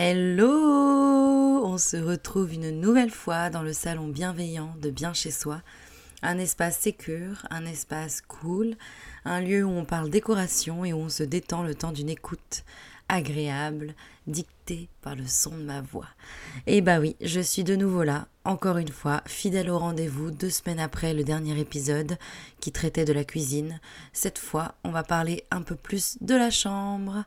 Hello On se retrouve une nouvelle fois dans le salon bienveillant de Bien chez soi. Un espace sécure, un espace cool, un lieu où on parle décoration et où on se détend le temps d'une écoute agréable, dictée par le son de ma voix. Et bah oui, je suis de nouveau là, encore une fois, fidèle au rendez-vous, deux semaines après le dernier épisode qui traitait de la cuisine. Cette fois, on va parler un peu plus de la chambre.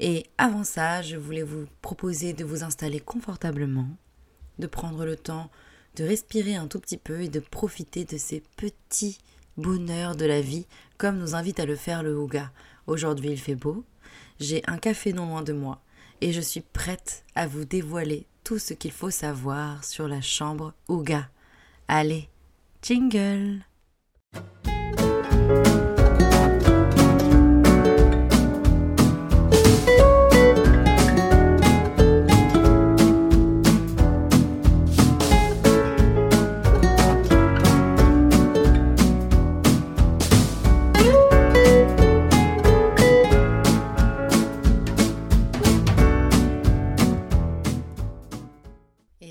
Et avant ça, je voulais vous proposer de vous installer confortablement, de prendre le temps de respirer un tout petit peu et de profiter de ces petits bonheurs de la vie, comme nous invite à le faire le Ouga. Aujourd'hui, il fait beau, j'ai un café non loin de moi et je suis prête à vous dévoiler tout ce qu'il faut savoir sur la chambre Ouga. Allez, jingle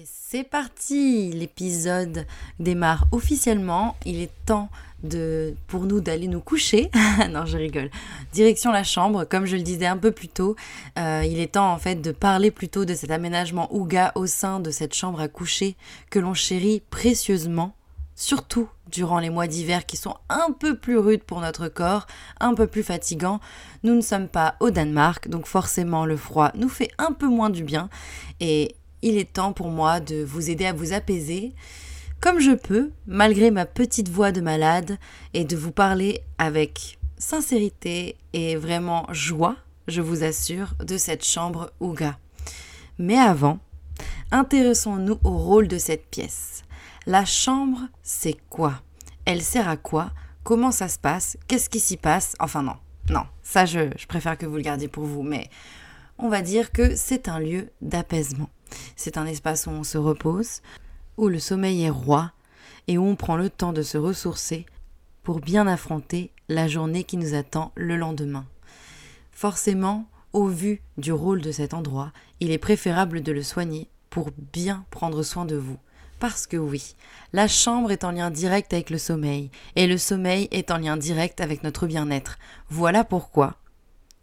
C'est parti, l'épisode démarre officiellement. Il est temps de pour nous d'aller nous coucher. non, je rigole. Direction la chambre, comme je le disais un peu plus tôt, euh, il est temps en fait de parler plutôt de cet aménagement Ouga au sein de cette chambre à coucher que l'on chérit précieusement, surtout durant les mois d'hiver qui sont un peu plus rudes pour notre corps, un peu plus fatigants. Nous ne sommes pas au Danemark, donc forcément le froid nous fait un peu moins du bien et il est temps pour moi de vous aider à vous apaiser comme je peux, malgré ma petite voix de malade, et de vous parler avec sincérité et vraiment joie, je vous assure, de cette chambre Ouga. Mais avant, intéressons-nous au rôle de cette pièce. La chambre, c'est quoi? Elle sert à quoi? Comment ça se passe? Qu'est-ce qui s'y passe? Enfin non, non, ça je, je préfère que vous le gardiez pour vous, mais on va dire que c'est un lieu d'apaisement. C'est un espace où on se repose, où le sommeil est roi et où on prend le temps de se ressourcer pour bien affronter la journée qui nous attend le lendemain. Forcément, au vu du rôle de cet endroit, il est préférable de le soigner pour bien prendre soin de vous. Parce que oui, la chambre est en lien direct avec le sommeil, et le sommeil est en lien direct avec notre bien-être. Voilà pourquoi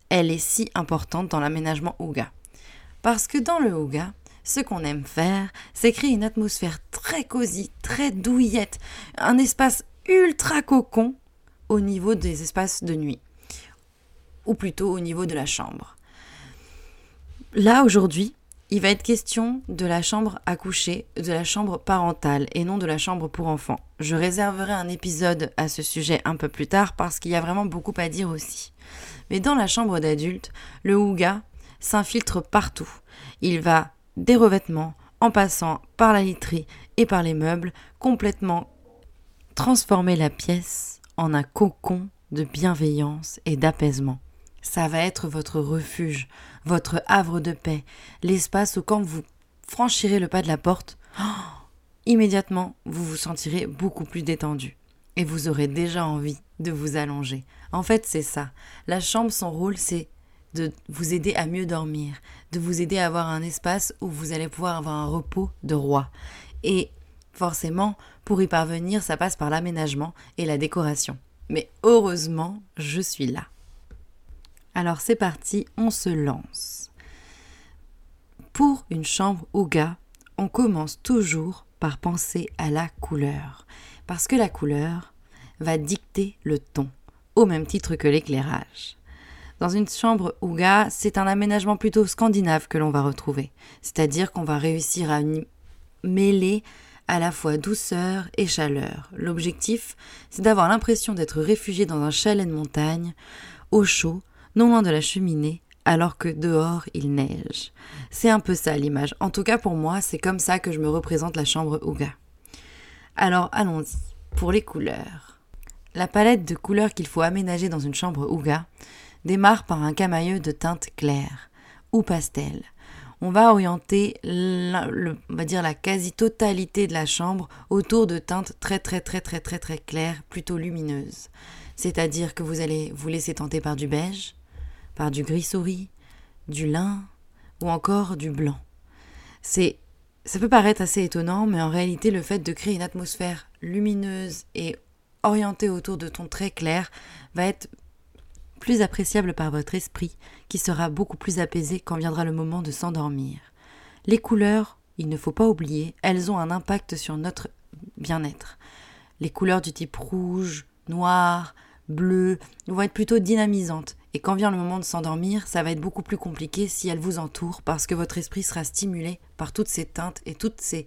elle est si importante dans l'aménagement Ouga. Parce que dans le Ouga, ce qu'on aime faire, c'est créer une atmosphère très cosy, très douillette, un espace ultra cocon au niveau des espaces de nuit, ou plutôt au niveau de la chambre. Là, aujourd'hui, il va être question de la chambre à coucher, de la chambre parentale et non de la chambre pour enfants. Je réserverai un épisode à ce sujet un peu plus tard parce qu'il y a vraiment beaucoup à dire aussi. Mais dans la chambre d'adulte, le Ouga s'infiltre partout. Il va des revêtements, en passant par la literie et par les meubles, complètement transformer la pièce en un cocon de bienveillance et d'apaisement. Ça va être votre refuge, votre havre de paix, l'espace où quand vous franchirez le pas de la porte, immédiatement vous vous sentirez beaucoup plus détendu et vous aurez déjà envie de vous allonger. En fait, c'est ça. La chambre, son rôle, c'est de vous aider à mieux dormir, de vous aider à avoir un espace où vous allez pouvoir avoir un repos de roi. Et forcément, pour y parvenir, ça passe par l'aménagement et la décoration. Mais heureusement, je suis là. Alors c'est parti, on se lance. Pour une chambre Ouga, on commence toujours par penser à la couleur. Parce que la couleur va dicter le ton, au même titre que l'éclairage. Dans une chambre Ouga, c'est un aménagement plutôt scandinave que l'on va retrouver. C'est-à-dire qu'on va réussir à mêler à la fois douceur et chaleur. L'objectif, c'est d'avoir l'impression d'être réfugié dans un chalet de montagne, au chaud, non loin de la cheminée, alors que dehors il neige. C'est un peu ça l'image. En tout cas pour moi, c'est comme ça que je me représente la chambre Ouga. Alors allons-y, pour les couleurs. La palette de couleurs qu'il faut aménager dans une chambre Ouga, démarre par un camailleux de teinte claire ou pastel. On va orienter on va dire la quasi-totalité de la chambre autour de teintes très très très très très très claires, plutôt lumineuses. C'est-à-dire que vous allez vous laisser tenter par du beige, par du gris souris, du lin, ou encore du blanc. C'est ça peut paraître assez étonnant, mais en réalité, le fait de créer une atmosphère lumineuse et orientée autour de tons très clairs va être plus appréciable par votre esprit, qui sera beaucoup plus apaisé quand viendra le moment de s'endormir. Les couleurs, il ne faut pas oublier, elles ont un impact sur notre bien-être. Les couleurs du type rouge, noir, bleu vont être plutôt dynamisantes. Et quand vient le moment de s'endormir, ça va être beaucoup plus compliqué si elles vous entourent parce que votre esprit sera stimulé par toutes ces teintes et toutes ces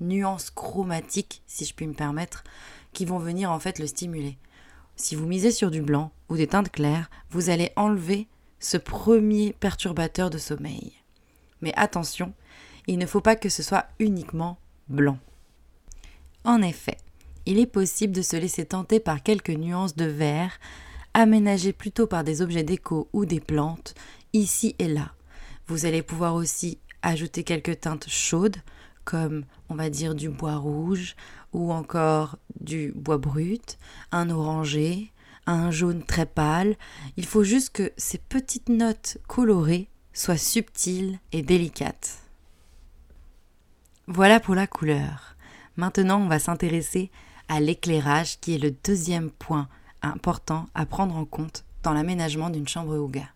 nuances chromatiques, si je puis me permettre, qui vont venir en fait le stimuler. Si vous misez sur du blanc ou des teintes claires, vous allez enlever ce premier perturbateur de sommeil. Mais attention, il ne faut pas que ce soit uniquement blanc. En effet, il est possible de se laisser tenter par quelques nuances de vert, aménagées plutôt par des objets déco ou des plantes, ici et là. Vous allez pouvoir aussi ajouter quelques teintes chaudes, comme on va dire du bois rouge ou encore du bois brut, un orangé, un jaune très pâle. Il faut juste que ces petites notes colorées soient subtiles et délicates. Voilà pour la couleur. Maintenant, on va s'intéresser à l'éclairage qui est le deuxième point important à prendre en compte dans l'aménagement d'une chambre Ouga.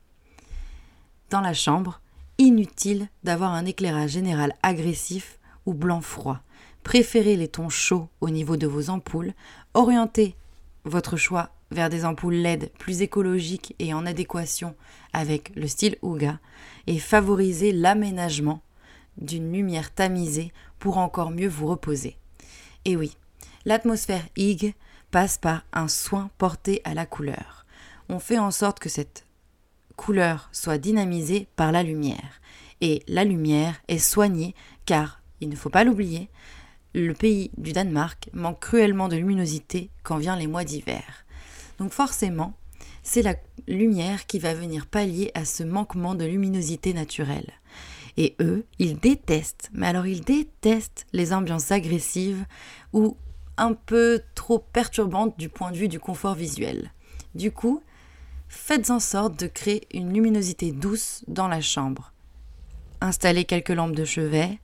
Dans la chambre, inutile d'avoir un éclairage général agressif ou blanc froid. Préférez les tons chauds au niveau de vos ampoules, orientez votre choix vers des ampoules LED plus écologiques et en adéquation avec le style Ouga et favorisez l'aménagement d'une lumière tamisée pour encore mieux vous reposer. Et oui, l'atmosphère IG passe par un soin porté à la couleur. On fait en sorte que cette couleur soit dynamisée par la lumière. Et la lumière est soignée car, il ne faut pas l'oublier, le pays du Danemark manque cruellement de luminosité quand vient les mois d'hiver. Donc forcément, c'est la lumière qui va venir pallier à ce manquement de luminosité naturelle. Et eux, ils détestent, mais alors ils détestent les ambiances agressives ou un peu trop perturbantes du point de vue du confort visuel. Du coup, faites en sorte de créer une luminosité douce dans la chambre. Installez quelques lampes de chevet,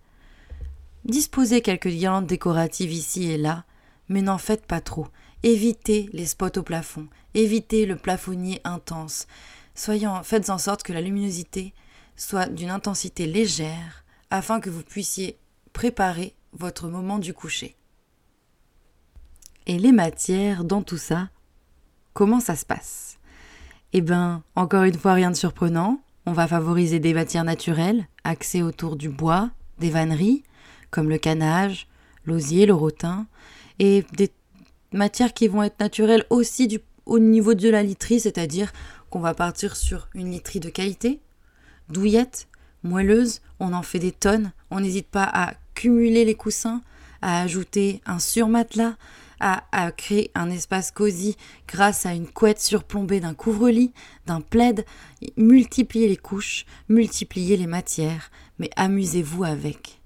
disposez quelques guirlandes décoratives ici et là, mais n'en faites pas trop. Évitez les spots au plafond, évitez le plafonnier intense. Faites en sorte que la luminosité soit d'une intensité légère afin que vous puissiez préparer votre moment du coucher. Et les matières dans tout ça, comment ça se passe? Eh bien, encore une fois, rien de surprenant. On va favoriser des matières naturelles, axées autour du bois, des vanneries, comme le canage, l'osier, le rotin, et des matières qui vont être naturelles aussi au niveau de la literie, c'est-à-dire qu'on va partir sur une literie de qualité, douillette, moelleuse, on en fait des tonnes. On n'hésite pas à cumuler les coussins, à ajouter un surmatelas, à, à créer un espace cosy grâce à une couette surplombée d'un couvre-lit, d'un plaid. Multipliez les couches, multipliez les matières, mais amusez-vous avec.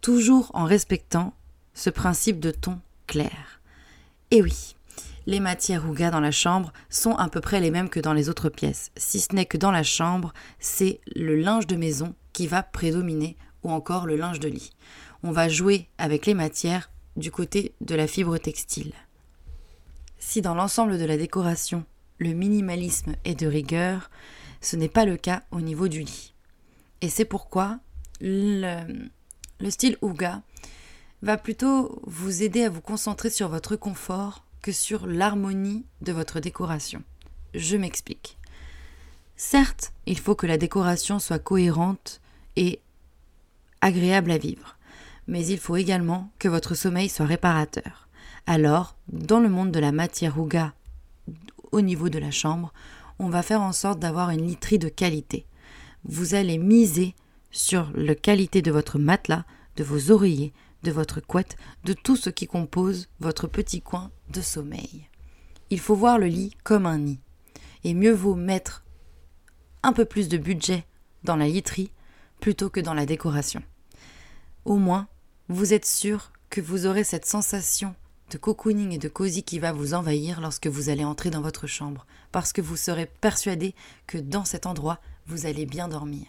Toujours en respectant ce principe de ton clair. Et oui, les matières Ouga dans la chambre sont à peu près les mêmes que dans les autres pièces, si ce n'est que dans la chambre, c'est le linge de maison qui va prédominer ou encore le linge de lit. On va jouer avec les matières du côté de la fibre textile. Si dans l'ensemble de la décoration, le minimalisme est de rigueur, ce n'est pas le cas au niveau du lit. Et c'est pourquoi le, le style Ouga va plutôt vous aider à vous concentrer sur votre confort que sur l'harmonie de votre décoration. Je m'explique. Certes, il faut que la décoration soit cohérente et agréable à vivre, mais il faut également que votre sommeil soit réparateur. Alors, dans le monde de la matière ouga, au niveau de la chambre, on va faire en sorte d'avoir une literie de qualité. Vous allez miser sur la qualité de votre matelas, de vos oreillers, de votre couette, de tout ce qui compose votre petit coin de sommeil. Il faut voir le lit comme un nid, et mieux vaut mettre un peu plus de budget dans la literie plutôt que dans la décoration. Au moins, vous êtes sûr que vous aurez cette sensation de cocooning et de cosy qui va vous envahir lorsque vous allez entrer dans votre chambre, parce que vous serez persuadé que dans cet endroit, vous allez bien dormir.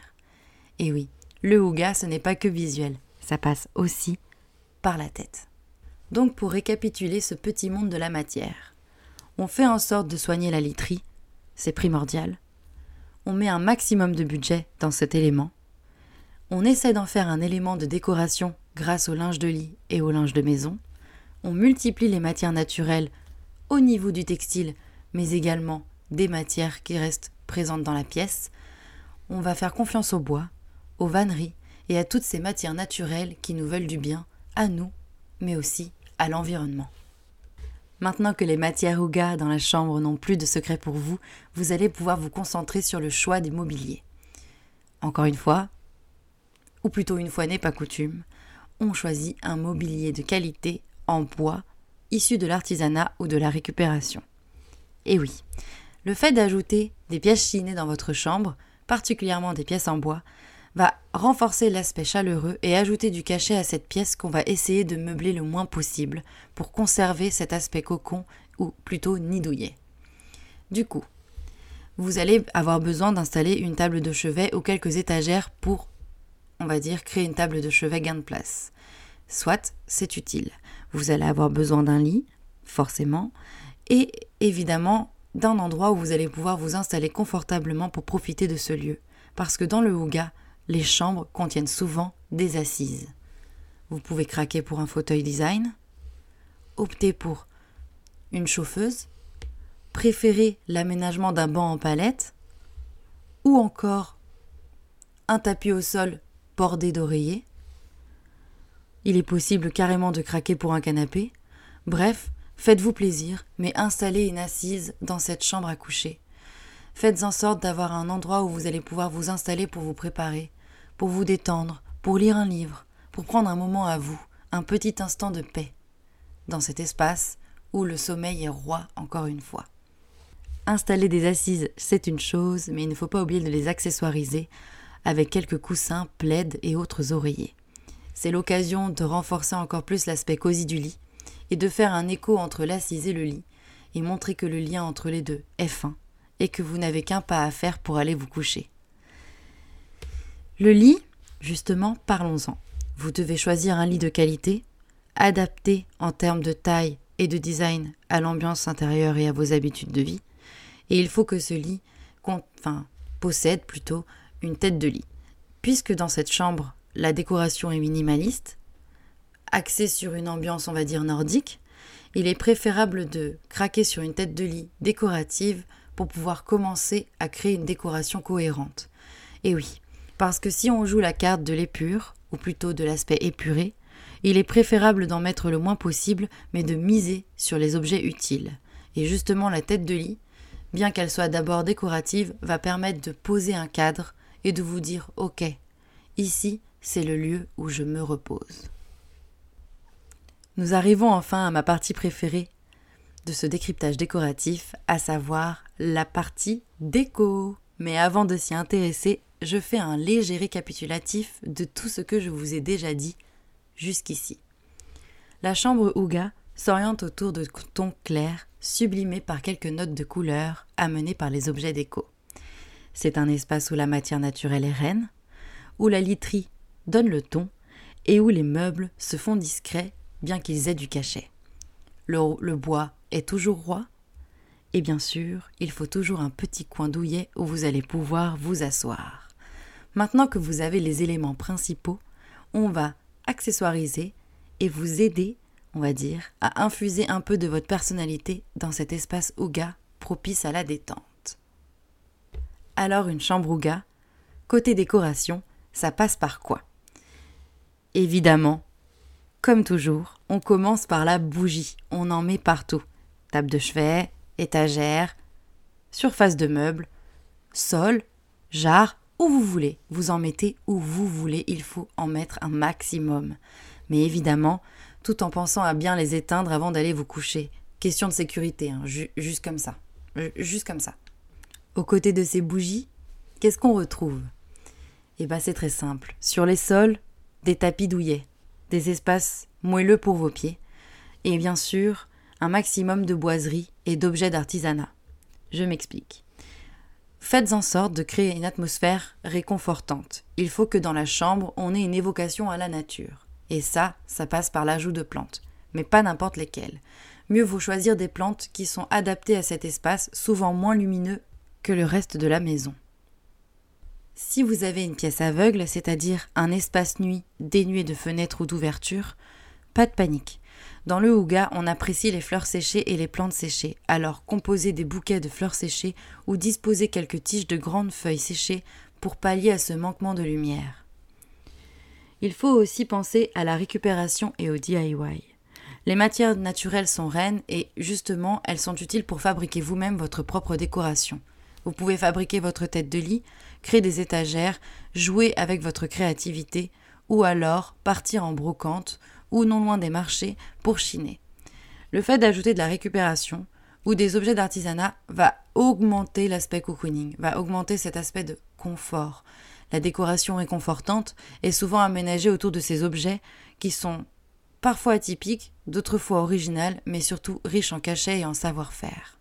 Et oui, le houga, ce n'est pas que visuel, ça passe aussi par la tête. Donc pour récapituler ce petit monde de la matière, on fait en sorte de soigner la literie, c'est primordial. On met un maximum de budget dans cet élément. On essaie d'en faire un élément de décoration grâce au linge de lit et au linge de maison. On multiplie les matières naturelles au niveau du textile, mais également des matières qui restent présentes dans la pièce. On va faire confiance au bois, aux vanneries et à toutes ces matières naturelles qui nous veulent du bien, à nous, mais aussi à l'environnement. Maintenant que les matières Ouga dans la chambre n'ont plus de secret pour vous, vous allez pouvoir vous concentrer sur le choix des mobiliers. Encore une fois, ou plutôt une fois n'est pas coutume, on choisit un mobilier de qualité en bois issu de l'artisanat ou de la récupération. Et oui, le fait d'ajouter des pièces chinées dans votre chambre, particulièrement des pièces en bois, va renforcer l'aspect chaleureux et ajouter du cachet à cette pièce qu'on va essayer de meubler le moins possible pour conserver cet aspect cocon ou plutôt nidouillet. Du coup, vous allez avoir besoin d'installer une table de chevet ou quelques étagères pour, on va dire, créer une table de chevet gain de place. Soit c'est utile. Vous allez avoir besoin d'un lit, forcément, et évidemment d'un endroit où vous allez pouvoir vous installer confortablement pour profiter de ce lieu. Parce que dans le Ouga, les chambres contiennent souvent des assises. Vous pouvez craquer pour un fauteuil design, opter pour une chauffeuse, préférer l'aménagement d'un banc en palette, ou encore un tapis au sol bordé d'oreillers. Il est possible carrément de craquer pour un canapé. Bref, faites-vous plaisir, mais installez une assise dans cette chambre à coucher. Faites en sorte d'avoir un endroit où vous allez pouvoir vous installer pour vous préparer, pour vous détendre, pour lire un livre, pour prendre un moment à vous, un petit instant de paix, dans cet espace où le sommeil est roi encore une fois. Installer des assises, c'est une chose, mais il ne faut pas oublier de les accessoiriser avec quelques coussins, plaids et autres oreillers. C'est l'occasion de renforcer encore plus l'aspect cosy du lit et de faire un écho entre l'assise et le lit et montrer que le lien entre les deux est fin et que vous n'avez qu'un pas à faire pour aller vous coucher. Le lit, justement, parlons-en. Vous devez choisir un lit de qualité, adapté en termes de taille et de design à l'ambiance intérieure et à vos habitudes de vie. Et il faut que ce lit possède plutôt une tête de lit. Puisque dans cette chambre, la décoration est minimaliste, axée sur une ambiance, on va dire, nordique, il est préférable de craquer sur une tête de lit décorative pour pouvoir commencer à créer une décoration cohérente. Et oui, parce que si on joue la carte de l'épure, ou plutôt de l'aspect épuré, il est préférable d'en mettre le moins possible, mais de miser sur les objets utiles. Et justement la tête de lit, bien qu'elle soit d'abord décorative, va permettre de poser un cadre et de vous dire Ok, ici c'est le lieu où je me repose. Nous arrivons enfin à ma partie préférée de ce décryptage décoratif, à savoir la partie déco. Mais avant de s'y intéresser, je fais un léger récapitulatif de tout ce que je vous ai déjà dit jusqu'ici. La chambre Ouga s'oriente autour de tons clairs, sublimés par quelques notes de couleur amenées par les objets déco. C'est un espace où la matière naturelle est reine, où la literie donne le ton et où les meubles se font discrets bien qu'ils aient du cachet. Le bois est toujours roi, et bien sûr, il faut toujours un petit coin douillet où vous allez pouvoir vous asseoir. Maintenant que vous avez les éléments principaux, on va accessoiriser et vous aider, on va dire, à infuser un peu de votre personnalité dans cet espace Ouga propice à la détente. Alors une chambre Ouga, côté décoration, ça passe par quoi? Évidemment, comme toujours, on commence par la bougie, on en met partout. Table de chevet, étagère, surface de meubles, sol, jarre, où vous voulez. Vous en mettez où vous voulez. Il faut en mettre un maximum. Mais évidemment, tout en pensant à bien les éteindre avant d'aller vous coucher. Question de sécurité, hein, juste comme ça. Juste comme ça. Aux côtés de ces bougies, qu'est-ce qu'on retrouve? Eh bien, c'est très simple. Sur les sols, des tapis douillets, des espaces moelleux pour vos pieds, et bien sûr, un maximum de boiseries et d'objets d'artisanat. Je m'explique. Faites en sorte de créer une atmosphère réconfortante. Il faut que dans la chambre, on ait une évocation à la nature. Et ça, ça passe par l'ajout de plantes, mais pas n'importe lesquelles. Mieux vaut choisir des plantes qui sont adaptées à cet espace, souvent moins lumineux que le reste de la maison. Si vous avez une pièce aveugle, c'est-à-dire un espace nuit dénué de fenêtres ou d'ouvertures, pas de panique. Dans le Houga, on apprécie les fleurs séchées et les plantes séchées, alors composez des bouquets de fleurs séchées ou disposez quelques tiges de grandes feuilles séchées pour pallier à ce manquement de lumière. Il faut aussi penser à la récupération et au DIY. Les matières naturelles sont reines et justement elles sont utiles pour fabriquer vous-même votre propre décoration. Vous pouvez fabriquer votre tête de lit, créer des étagères, jouer avec votre créativité, ou alors partir en brocante ou non loin des marchés pour chiner. Le fait d'ajouter de la récupération ou des objets d'artisanat va augmenter l'aspect cocooning, va augmenter cet aspect de confort. La décoration réconfortante est souvent aménagée autour de ces objets qui sont parfois atypiques, d'autres fois originales, mais surtout riches en cachets et en savoir-faire.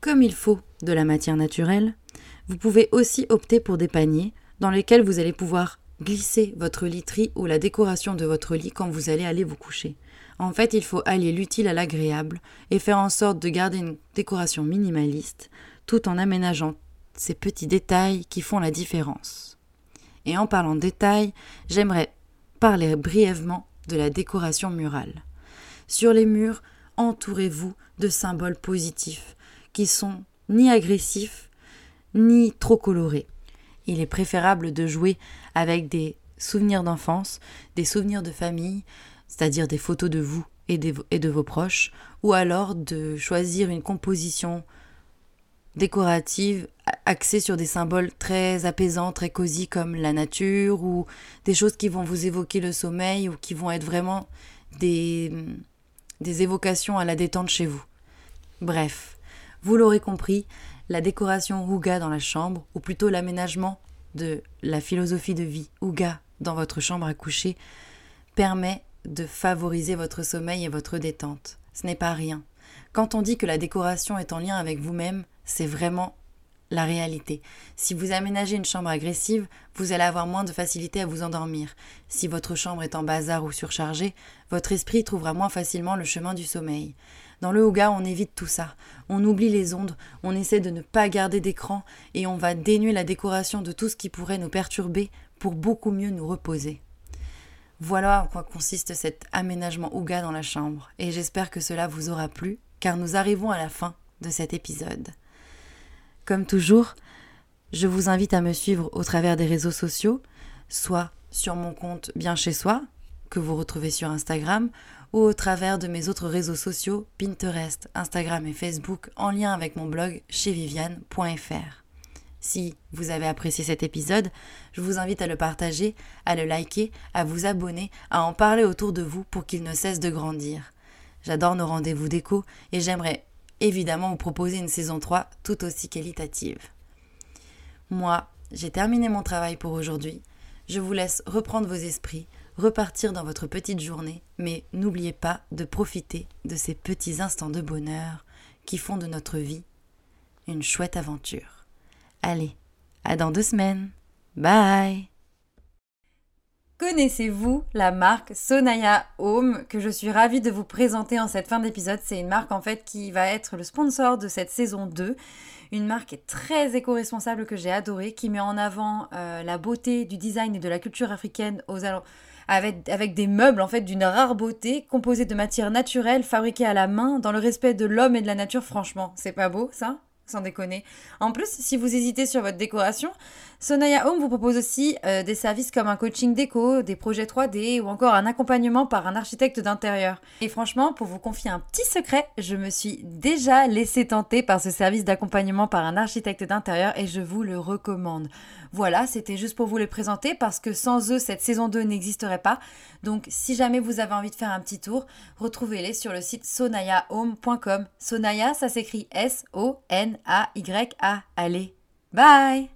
Comme il faut de la matière naturelle, vous pouvez aussi opter pour des paniers dans lesquels vous allez pouvoir glisser votre literie ou la décoration de votre lit quand vous allez aller vous coucher. En fait, il faut allier l'utile à l'agréable et faire en sorte de garder une décoration minimaliste tout en aménageant ces petits détails qui font la différence. Et en parlant de détails, j'aimerais parler brièvement de la décoration murale. Sur les murs, entourez-vous de symboles positifs qui sont ni agressifs ni trop colorés. Il est préférable de jouer avec des souvenirs d'enfance, des souvenirs de famille, c'est-à-dire des photos de vous et de, vos proches, ou alors de choisir une composition décorative axée sur des symboles très apaisants, très cosy comme la nature ou des choses qui vont vous évoquer le sommeil ou qui vont être vraiment des, des évocations à la détente chez vous. Bref, vous l'aurez compris, la décoration Ouga dans la chambre, ou plutôt l'aménagement de la philosophie de vie Ouga dans votre chambre à coucher, permet de favoriser votre sommeil et votre détente. Ce n'est pas rien. Quand on dit que la décoration est en lien avec vous-même, c'est vraiment la réalité. Si vous aménagez une chambre agressive, vous allez avoir moins de facilité à vous endormir. Si votre chambre est en bazar ou surchargée, votre esprit trouvera moins facilement le chemin du sommeil. Dans le yoga, on évite tout ça. On oublie les ondes, on essaie de ne pas garder d'écran et on va dénuer la décoration de tout ce qui pourrait nous perturber pour beaucoup mieux nous reposer. Voilà en quoi consiste cet aménagement Ouga dans la chambre, et j'espère que cela vous aura plu, car nous arrivons à la fin de cet épisode. Comme toujours, je vous invite à me suivre au travers des réseaux sociaux, soit sur mon compte Bien chez soi, que vous retrouvez sur Instagram, ou au travers de mes autres réseaux sociaux Pinterest, Instagram et Facebook en lien avec mon blog chez viviane.fr. Si vous avez apprécié cet épisode, je vous invite à le partager, à le liker, à vous abonner, à en parler autour de vous pour qu'il ne cesse de grandir. J'adore nos rendez-vous d'écho et j'aimerais évidemment vous proposer une saison 3 tout aussi qualitative. Moi, j'ai terminé mon travail pour aujourd'hui. Je vous laisse reprendre vos esprits, repartir dans votre petite journée, mais n'oubliez pas de profiter de ces petits instants de bonheur qui font de notre vie une chouette aventure. Allez, à dans deux semaines. Bye Connaissez-vous la marque Sonaya Home que je suis ravie de vous présenter en cette fin d'épisode? C'est une marque en fait qui va être le sponsor de cette saison 2. Une marque très éco-responsable que j'ai adorée, qui met en avant euh, la beauté du design et de la culture africaine aux alentours avec, des meubles en fait d'une rare beauté, composés de matières naturelles, fabriquées à la main, dans le respect de l'homme et de la nature, franchement. C'est pas beau ça? Sans déconner. En plus, si vous hésitez sur votre décoration, Sonaya Home vous propose aussi euh, des services comme un coaching déco, des projets 3D ou encore un accompagnement par un architecte d'intérieur. Et franchement, pour vous confier un petit secret, je me suis déjà laissé tenter par ce service d'accompagnement par un architecte d'intérieur et je vous le recommande. Voilà, c'était juste pour vous les présenter parce que sans eux, cette saison 2 n'existerait pas. Donc si jamais vous avez envie de faire un petit tour, retrouvez-les sur le site sonayahome.com. Sonaya, ça s'écrit a-Y-A. Allez, bye